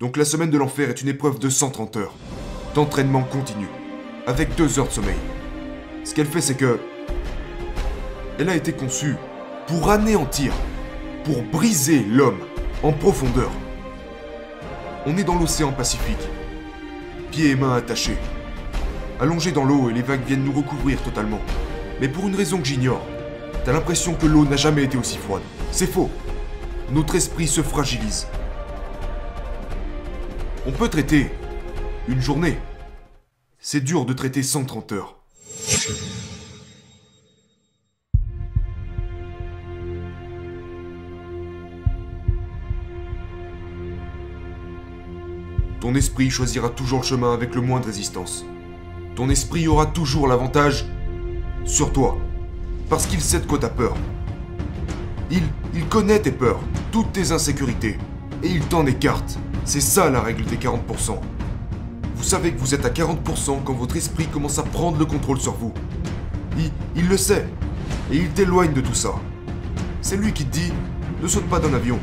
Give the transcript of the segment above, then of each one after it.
Donc la semaine de l'enfer est une épreuve de 130 heures, d'entraînement continu, avec 2 heures de sommeil. Ce qu'elle fait, c'est que... Elle a été conçue pour anéantir, pour briser l'homme en profondeur. On est dans l'océan Pacifique, pieds et mains attachés, allongés dans l'eau et les vagues viennent nous recouvrir totalement. Mais pour une raison que j'ignore, t'as l'impression que l'eau n'a jamais été aussi froide. C'est faux. Notre esprit se fragilise. On peut traiter une journée. C'est dur de traiter 130 heures. Ton esprit choisira toujours le chemin avec le moins de résistance. Ton esprit aura toujours l'avantage sur toi. Parce qu'il sait de quoi t'as peur. Il, connaît tes peurs, toutes tes insécurités. Et il t'en écarte. C'est ça la règle des 40%. Vous savez que vous êtes à 40% quand votre esprit commence à prendre le contrôle sur vous. Il, le sait. Et il t'éloigne de tout ça. C'est lui qui te dit, ne saute pas d'un avion.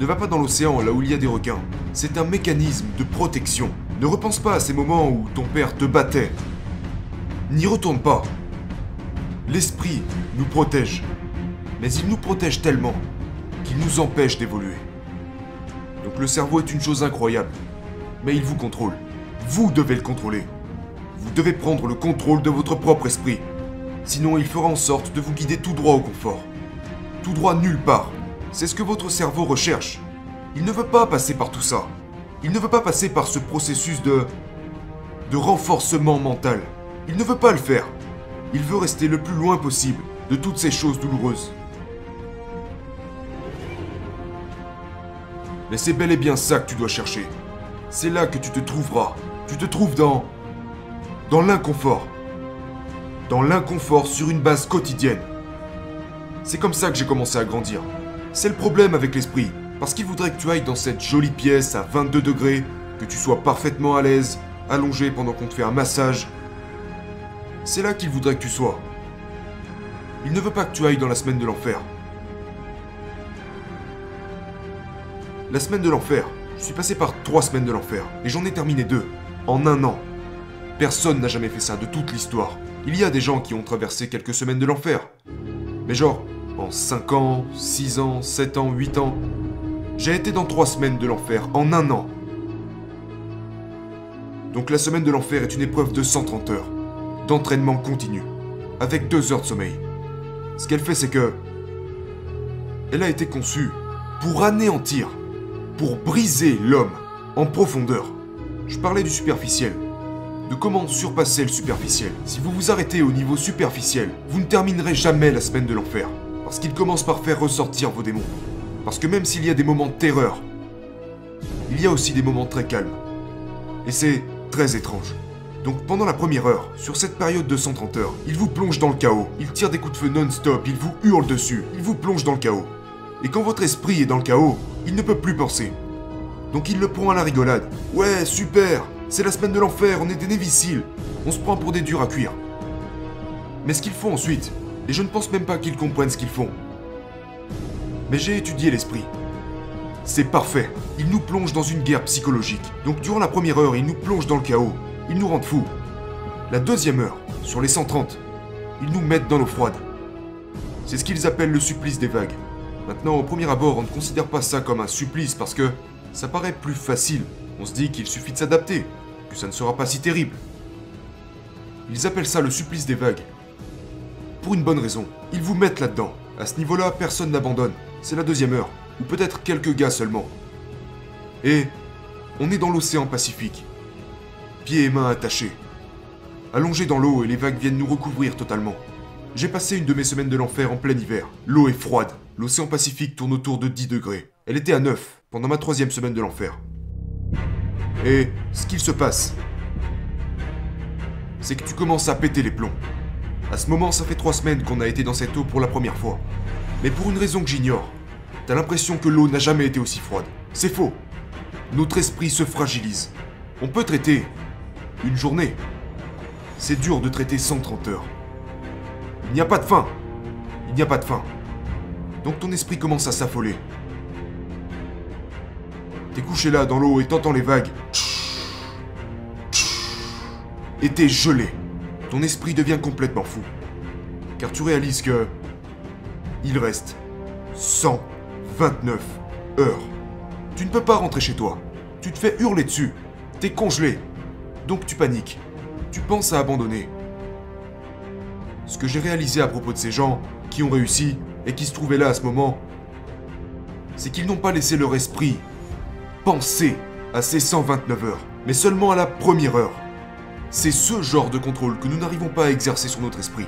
Ne va pas dans l'océan là où il y a des requins. C'est un mécanisme de protection. Ne repense pas à ces moments où ton père te battait. N'y retourne pas. L'esprit nous protège. Mais il nous protège tellement qu'il nous empêche d'évoluer. Donc le cerveau est une chose incroyable. Mais il vous contrôle. Vous devez le contrôler. Vous devez prendre le contrôle de votre propre esprit. Sinon il fera en sorte de vous guider tout droit au confort. Tout droit nulle part. C'est ce que votre cerveau recherche. Il ne veut pas passer par tout ça. Il ne veut pas passer par ce processus de... de renforcement mental. Il ne veut pas le faire. Il veut rester le plus loin possible de toutes ces choses douloureuses. Mais c'est bel et bien ça que tu dois chercher. C'est là que tu te trouveras. Tu te trouves dans... dans l'inconfort. Dans l'inconfort sur une base quotidienne. C'est comme ça que j'ai commencé à grandir. C'est le problème avec l'esprit. Parce qu'il voudrait que tu ailles dans cette jolie pièce à 22 degrés, que tu sois parfaitement à l'aise, allongé pendant qu'on te fait un massage. C'est là qu'il voudrait que tu sois. Il ne veut pas que tu ailles dans la semaine de l'enfer. La semaine de l'enfer. Je suis passé par trois semaines de l'enfer, et j'en ai terminé deux, en un an. Personne n'a jamais fait ça de toute l'histoire. Il y a des gens qui ont traversé quelques semaines de l'enfer. Mais genre, en 5 ans, 6 ans, 7 ans, 8 ans, j'ai été dans trois semaines de l'enfer en un an. Donc la semaine de l'enfer est une épreuve de 130 heures, d'entraînement continu, avec deux heures de sommeil. Ce qu'elle fait, c'est que... Elle a été conçue pour anéantir, pour briser l'homme en profondeur. Je parlais du superficiel, de comment surpasser le superficiel. Si vous vous arrêtez au niveau superficiel, vous ne terminerez jamais la semaine de l'enfer, parce qu'il commence par faire ressortir vos démons. Parce que même s'il y a des moments de terreur, il y a aussi des moments très calmes. Et c'est très étrange. Donc pendant la première heure, sur cette période de 130 heures, il vous plonge dans le chaos, il tire des coups de feu non-stop, il vous hurle dessus, il vous plonge dans le chaos. Et quand votre esprit est dans le chaos, il ne peut plus penser. Donc il le prend à la rigolade. Ouais, super C'est la semaine de l'enfer, on est des néviciles On se prend pour des durs à cuire. Mais ce qu'ils font ensuite, et je ne pense même pas qu'ils comprennent ce qu'ils font, mais j'ai étudié l'esprit. C'est parfait. Il nous plonge dans une guerre psychologique. Donc durant la première heure, il nous plonge dans le chaos. Il nous rend fous. La deuxième heure, sur les 130, ils nous mettent dans l'eau froide. C'est ce qu'ils appellent le supplice des vagues. Maintenant, au premier abord, on ne considère pas ça comme un supplice parce que ça paraît plus facile. On se dit qu'il suffit de s'adapter, que ça ne sera pas si terrible. Ils appellent ça le supplice des vagues. Pour une bonne raison. Ils vous mettent là-dedans. À ce niveau-là, personne n'abandonne. C'est la deuxième heure, ou peut-être quelques gars seulement. Et on est dans l'océan Pacifique. Pieds et mains attachés. Allongés dans l'eau et les vagues viennent nous recouvrir totalement. J'ai passé une de mes semaines de l'enfer en plein hiver. L'eau est froide. L'océan Pacifique tourne autour de 10 degrés. Elle était à 9 pendant ma troisième semaine de l'enfer. Et ce qu'il se passe, c'est que tu commences à péter les plombs. À ce moment, ça fait trois semaines qu'on a été dans cette eau pour la première fois. Mais pour une raison que j'ignore, t'as l'impression que l'eau n'a jamais été aussi froide. C'est faux. Notre esprit se fragilise. On peut traiter une journée. C'est dur de traiter 130 heures. Il n'y a pas de fin. Il n'y a pas de fin. Donc ton esprit commence à s'affoler. T'es couché là dans l'eau et t'entends les vagues. Et t'es gelé. Ton esprit devient complètement fou. Car tu réalises que... Il reste 129 heures. Tu ne peux pas rentrer chez toi. Tu te fais hurler dessus. T'es congelé. Donc tu paniques. Tu penses à abandonner. Ce que j'ai réalisé à propos de ces gens qui ont réussi et qui se trouvaient là à ce moment, c'est qu'ils n'ont pas laissé leur esprit penser à ces 129 heures, mais seulement à la première heure. C'est ce genre de contrôle que nous n'arrivons pas à exercer sur notre esprit.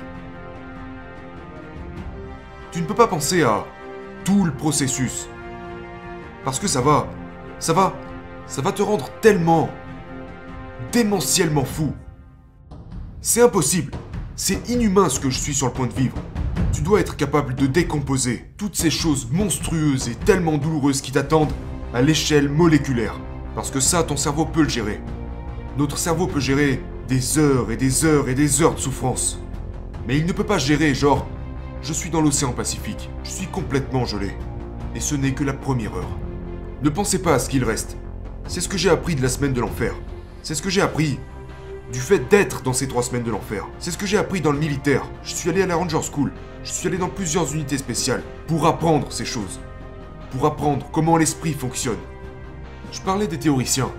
Tu ne peux pas penser à tout le processus. Parce que ça va, ça va, ça va te rendre tellement, démentiellement fou. C'est impossible. C'est inhumain ce que je suis sur le point de vivre. Tu dois être capable de décomposer toutes ces choses monstrueuses et tellement douloureuses qui t'attendent à l'échelle moléculaire. Parce que ça, ton cerveau peut le gérer. Notre cerveau peut gérer des heures et des heures et des heures de souffrance. Mais il ne peut pas gérer, genre, je suis dans l'océan Pacifique, je suis complètement gelé. Et ce n'est que la première heure. Ne pensez pas à ce qu'il reste. C'est ce que j'ai appris de la semaine de l'enfer. C'est ce que j'ai appris du fait d'être dans ces trois semaines de l'enfer. C'est ce que j'ai appris dans le militaire. Je suis allé à la Ranger School. Je suis allé dans plusieurs unités spéciales pour apprendre ces choses. Pour apprendre comment l'esprit fonctionne. Je parlais des théoriciens.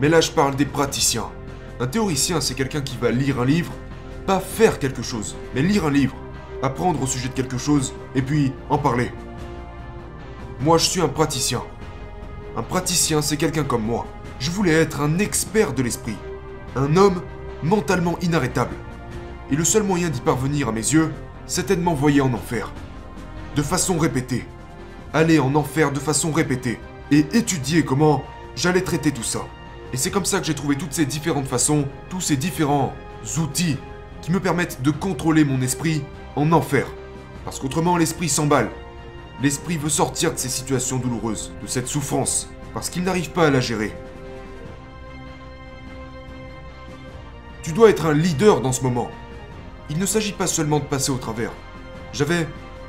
Mais là, je parle des praticiens. Un théoricien, c'est quelqu'un qui va lire un livre, pas faire quelque chose, mais lire un livre, apprendre au sujet de quelque chose, et puis en parler. Moi, je suis un praticien. Un praticien, c'est quelqu'un comme moi. Je voulais être un expert de l'esprit. Un homme mentalement inarrêtable. Et le seul moyen d'y parvenir à mes yeux, c'était de m'envoyer en enfer. De façon répétée. Aller en enfer de façon répétée. Et étudier comment j'allais traiter tout ça. Et c'est comme ça que j'ai trouvé toutes ces différentes façons, tous ces différents outils qui me permettent de contrôler mon esprit en enfer. Parce qu'autrement l'esprit s'emballe. L'esprit veut sortir de ces situations douloureuses, de cette souffrance, parce qu'il n'arrive pas à la gérer. Tu dois être un leader dans ce moment. Il ne s'agit pas seulement de passer au travers. J'avais.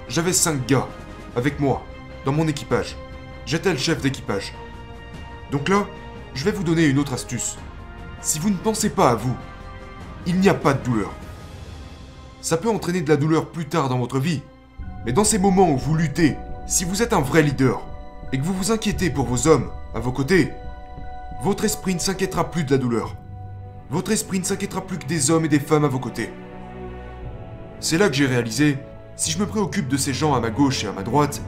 J'avais cinq gars, avec moi, dans mon équipage. J'étais le chef d'équipage. Donc là, je vais vous donner une autre astuce. Si vous ne pensez pas à vous, il n'y a pas de douleur. Ça peut entraîner de la douleur plus tard dans votre vie, mais dans ces moments où vous luttez, si vous êtes un vrai leader, et que vous vous inquiétez pour vos hommes à vos côtés, votre esprit ne s'inquiétera plus de la douleur. Votre esprit ne s'inquiétera plus que des hommes et des femmes à vos côtés. C'est là que j'ai réalisé, si je me préoccupe de ces gens à ma gauche et à ma droite,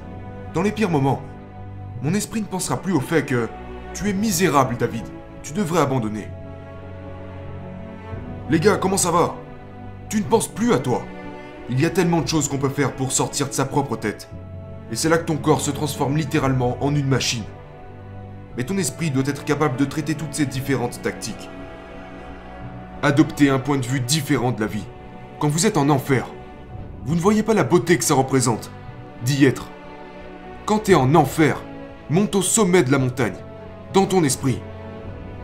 dans les pires moments, mon esprit ne pensera plus au fait que tu es misérable, David. Tu devrais abandonner. Les gars, comment ça va? Tu ne penses plus à toi. Il y a tellement de choses qu'on peut faire pour sortir de sa propre tête. Et c'est là que ton corps se transforme littéralement en une machine. Mais ton esprit doit être capable de traiter toutes ces différentes tactiques. Adopter un point de vue différent de la vie. Quand vous êtes en enfer, vous ne voyez pas la beauté que ça représente d'y être. Quand t'es en enfer, monte au sommet de la montagne, dans ton esprit.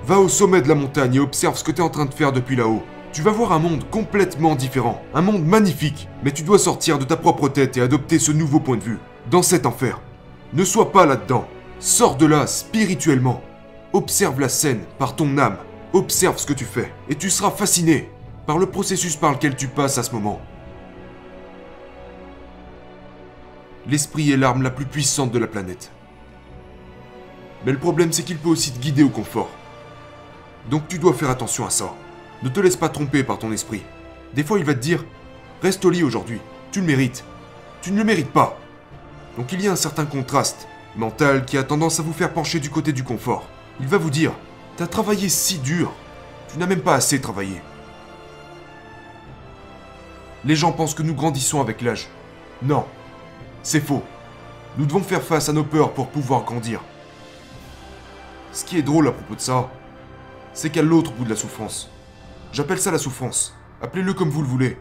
Va au sommet de la montagne et observe ce que t'es en train de faire depuis là-haut. Tu vas voir un monde complètement différent, un monde magnifique, mais tu dois sortir de ta propre tête et adopter ce nouveau point de vue, dans cet enfer. Ne sois pas là-dedans. Sors de là spirituellement. Observe la scène par ton âme. Observe ce que tu fais, et tu seras fasciné par le processus par lequel tu passes à ce moment. L'esprit est l'arme la plus puissante de la planète. Mais le problème, c'est qu'il peut aussi te guider au confort. Donc tu dois faire attention à ça. Ne te laisse pas tromper par ton esprit. Des fois, il va te dire Reste au lit aujourd'hui, tu le mérites. Tu ne le mérites pas. Donc il y a un certain contraste mental qui a tendance à vous faire pencher du côté du confort. Il va vous dire T'as travaillé si dur, tu n'as même pas assez travaillé. Les gens pensent que nous grandissons avec l'âge. Non, c'est faux. Nous devons faire face à nos peurs pour pouvoir grandir. Ce qui est drôle à propos de ça, c'est qu'à l'autre bout de la souffrance, j'appelle ça la souffrance, appelez-le comme vous le voulez,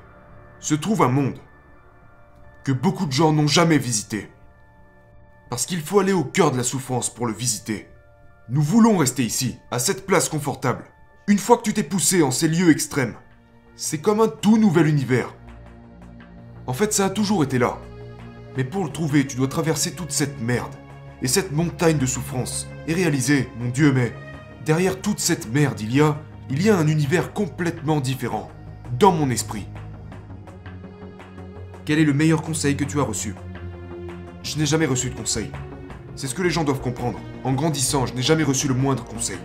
se trouve un monde que beaucoup de gens n'ont jamais visité. Parce qu'il faut aller au cœur de la souffrance pour le visiter. Nous voulons rester ici, à cette place confortable. Une fois que tu t'es poussé en ces lieux extrêmes, c'est comme un tout nouvel univers. En fait, ça a toujours été là. Mais pour le trouver, tu dois traverser toute cette merde. et cette montagne de souffrance, et réaliser, mon Dieu, mais derrière toute cette merde, il y a, il y a un univers complètement différent, dans mon esprit. Quel est le meilleur conseil que tu as reçu? Je n'ai jamais reçu de conseil. C'est ce que les gens doivent comprendre. En grandissant, je n'ai jamais reçu le moindre conseil.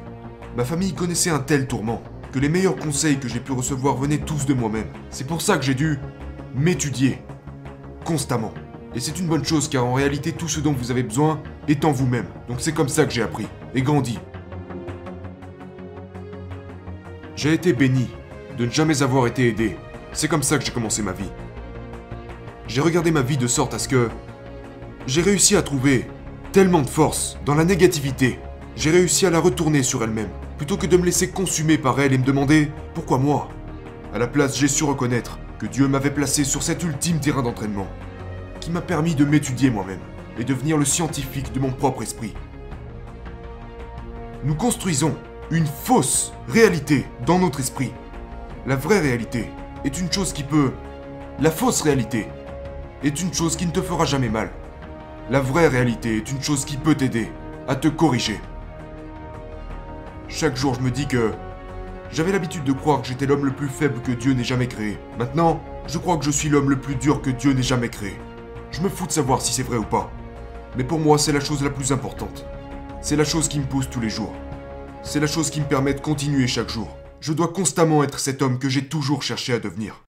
Ma famille connaissait un tel tourment que les meilleurs conseils que j'ai pu recevoir venaient tous de moi-même. C'est pour ça que j'ai dû m'étudier constamment. Et c'est une bonne chose car en réalité tout ce dont vous avez besoin est en vous-même. Donc c'est comme ça que j'ai appris et grandi. J'ai été béni de ne jamais avoir été aidé. C'est comme ça que j'ai commencé ma vie. J'ai regardé ma vie de sorte à ce que j'ai réussi à trouver tellement de force dans la négativité. J'ai réussi à la retourner sur elle-même, plutôt que de me laisser consumer par elle et me demander pourquoi moi? À la place, j'ai su reconnaître que Dieu m'avait placé sur cet ultime terrain d'entraînement, qui m'a permis de m'étudier moi-même et devenir le scientifique de mon propre esprit. Nous construisons une fausse réalité dans notre esprit. La vraie réalité est une chose qui peut... La fausse réalité est une chose qui ne te fera jamais mal. La vraie réalité est une chose qui peut t'aider à te corriger. Chaque jour, je me dis que j'avais l'habitude de croire que j'étais l'homme le plus faible que Dieu n'ait jamais créé. Maintenant, je crois que je suis l'homme le plus dur que Dieu n'ait jamais créé. Je me fous de savoir si c'est vrai ou pas. Mais pour moi, c'est la chose la plus importante. C'est la chose qui me pousse tous les jours. C'est la chose qui me permet de continuer chaque jour. Je dois constamment être cet homme que j'ai toujours cherché à devenir.